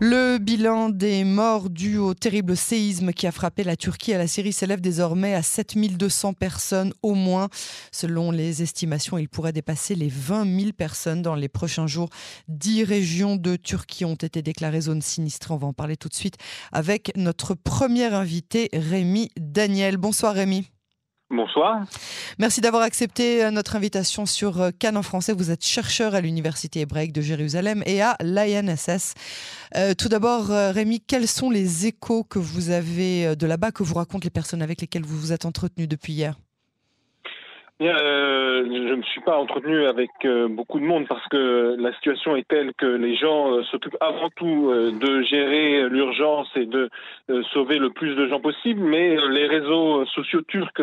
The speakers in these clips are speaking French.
Le bilan des morts dû au terrible séisme qui a frappé la Turquie à la Syrie s'élève désormais à 7200 personnes au moins. Selon les estimations, il pourrait dépasser les 20 000 personnes dans les prochains jours. Dix régions de Turquie ont été déclarées zones sinistrées. On va en parler tout de suite avec notre premier invité, Rémi Daniel. Bonsoir Rémi. Bonsoir. Merci d'avoir accepté euh, notre invitation sur euh, Cannes en français. Vous êtes chercheur à l'Université hébraïque de Jérusalem et à l'INSS. Euh, tout d'abord, Rémi, quels sont les échos que vous avez de là-bas, que vous racontent les personnes avec lesquelles vous vous êtes entretenu depuis hier? Euh, je ne me suis pas entretenu avec euh, beaucoup de monde parce que la situation est telle que les gens euh, s'occupent avant tout de gérer l'urgence et de sauver le plus de gens possible, mais les réseaux sociaux turcs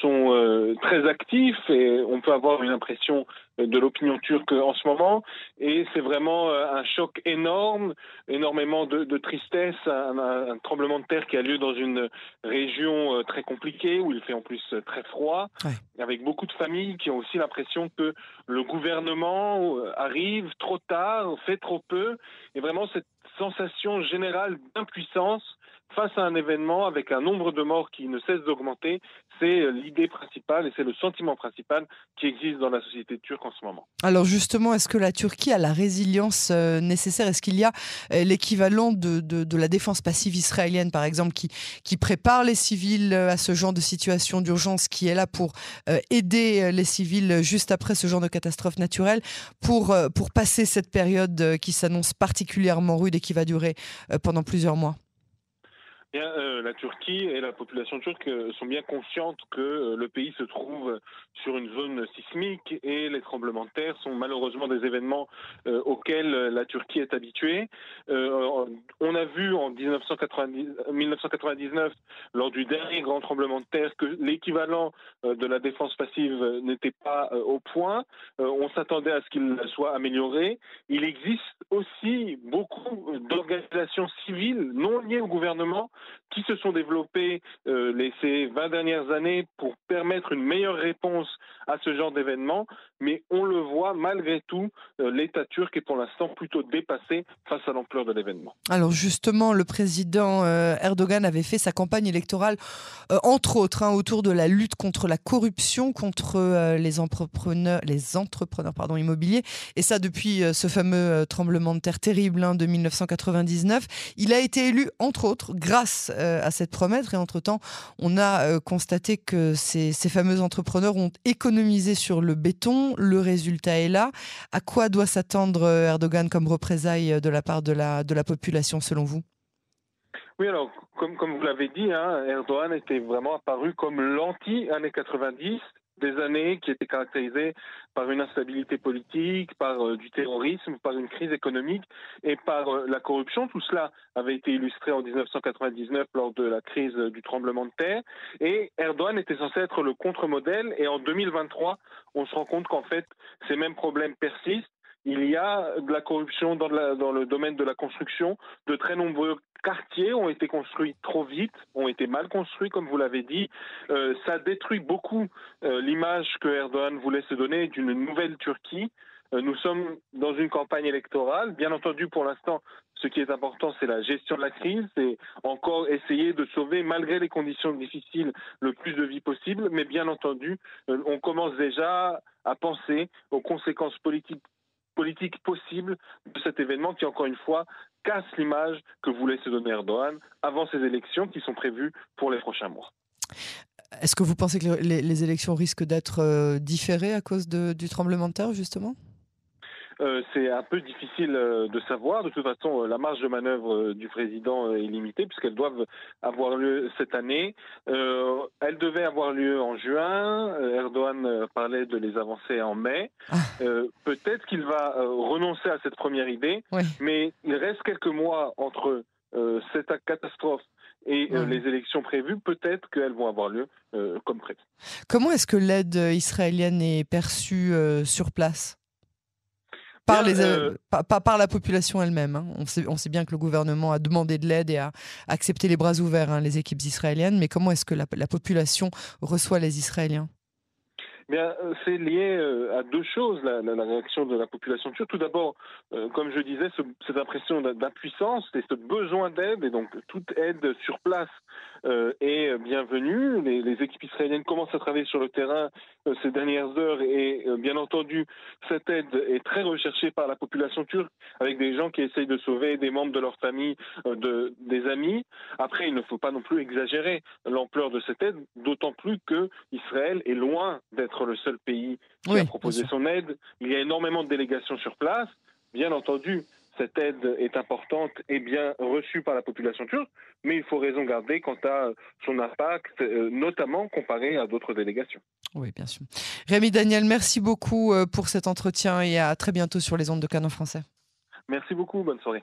sont très actifs et on peut avoir une impression de l'opinion turque en ce moment. Et c'est vraiment euh, un choc énorme, énormément de, tristesse, un, tremblement de terre qui a lieu dans une région euh, très compliquée où il fait en plus très froid, avec beaucoup de familles qui ont aussi l'impression que le gouvernement euh, arrive trop tard, fait trop peu, et vraiment cette sensation générale d'impuissance face à un événement avec un nombre de morts qui ne cesse d'augmenter, c'est euh, l'idée principale et c'est le sentiment principal qui existe dans la société turque en ce moment. Alors justement, est-ce que la Turquie a la résilience euh, nécessaire? Est-ce qu'il y a euh, l'équivalent de, la défense passive israélienne, par exemple, qui, prépare les civils à ce genre de situation d'urgence, qui est là pour aider les civils juste après ce genre de catastrophe naturelle, pour passer cette période qui s'annonce particulièrement rude et qui va durer pendant plusieurs mois? Euh, la Turquie et la population turque euh, sont bien conscientes que euh, le pays se trouve sur une zone sismique et les tremblements de terre sont malheureusement des événements auxquels la Turquie est habituée. on a vu en 1999, lors du dernier grand tremblement de terre, que l'équivalent de la défense passive n'était pas au point. on s'attendait à ce qu'il soit amélioré. Il existe aussi beaucoup d'organisations civiles non liées au gouvernement qui se sont développés euh, ces 20 dernières années pour permettre une meilleure réponse à ce genre d'événement. Mais on le voit, malgré tout, euh, l'État turc est pour l'instant plutôt dépassé face à l'ampleur de l'événement. Alors justement, le président euh, Erdogan avait fait sa campagne électorale, entre autres, hein, autour de la lutte contre la corruption, contre les entrepreneurs, les entrepreneurs pardon, immobiliers. Et ça depuis ce fameux tremblement de terre terrible hein, de 1999. Il a été élu, entre autres, grâce euh, à cette promesse. Et entre-temps, on a euh, constaté que ces, fameux entrepreneurs ont économisé sur le béton. Le résultat est là. À quoi doit s'attendre euh, Erdogan comme représailles de la part de la, de la population, selon vous? Oui, alors, comme, comme vous l'avez dit, hein, Erdogan était vraiment apparu comme l'anti-années 90 des années qui étaient caractérisées par une instabilité politique, par euh, du terrorisme, par une crise économique et par euh, la corruption. Tout cela avait été illustré en 1999 lors de la crise euh, du tremblement de terre. Et Erdogan était censé être le contre-modèle. Et en 2023, on se rend compte qu'en fait, ces mêmes problèmes persistent. Il y a de la corruption dans, dans, le domaine de la construction. De très nombreux quartiers ont été construits trop vite, ont été mal construits, comme vous l'avez dit. Euh, ça détruit beaucoup euh, l'image que Erdogan voulait se donner d'une nouvelle Turquie. Euh, nous sommes dans une campagne électorale. Bien entendu, pour l'instant, ce qui est important, c'est la gestion de la crise, c'est encore essayer de sauver, malgré les conditions difficiles, le plus de vie possible. Mais bien entendu, on commence déjà à penser aux conséquences politiques politique possible de cet événement qui, encore une fois, casse l'image que voulait se donner Erdogan avant ces élections qui sont prévues pour les prochains mois. Est-ce que vous pensez que les, élections risquent d'être euh, différées à cause du tremblement de terre, justement? Euh, c'est un peu difficile euh, de savoir. De toute façon, euh, la marge de manœuvre du président est limitée puisqu'elles doivent avoir lieu cette année. elles devaient avoir lieu en juin. Erdogan parlait de les avancer en mai. Ah. Peut-être qu'il va renoncer à cette première idée, mais il reste quelques mois entre cette catastrophe et les élections prévues, peut-être qu'elles vont avoir lieu comme prévu. Comment est-ce que l'aide israélienne est perçue sur place? Par, les, euh, par, la population elle-même. Hein. On, sait, on sait bien que le gouvernement a demandé de l'aide et a accepté les bras ouverts hein, les équipes israéliennes, mais comment est-ce que la, population reçoit les Israéliens? Euh, c'est lié euh, à deux choses, la, réaction de la population turque. Tout d'abord, euh, comme je disais, cette impression d'impuissance et ce besoin d'aide, et donc toute aide sur place est bienvenue. Les, équipes israéliennes commencent à travailler sur le terrain ces dernières heures, et bien entendu, cette aide est très recherchée par la population turque, avec des gens qui essayent de sauver des membres de leur famille, de, des amis. Après, il ne faut pas non plus exagérer l'ampleur de cette aide, d'autant plus que Israël est loin d'être le seul pays qui a proposé son aide. Il y a énormément de délégations sur place. Bien entendu, cette aide est importante et bien reçue par la population turque, mais il faut raison garder quant à son impact, euh, notamment comparé à d'autres délégations. Oui, bien sûr. Rémi Daniel, merci beaucoup euh, pour cet entretien et à très bientôt sur les ondes de Canon français. Merci beaucoup, bonne soirée.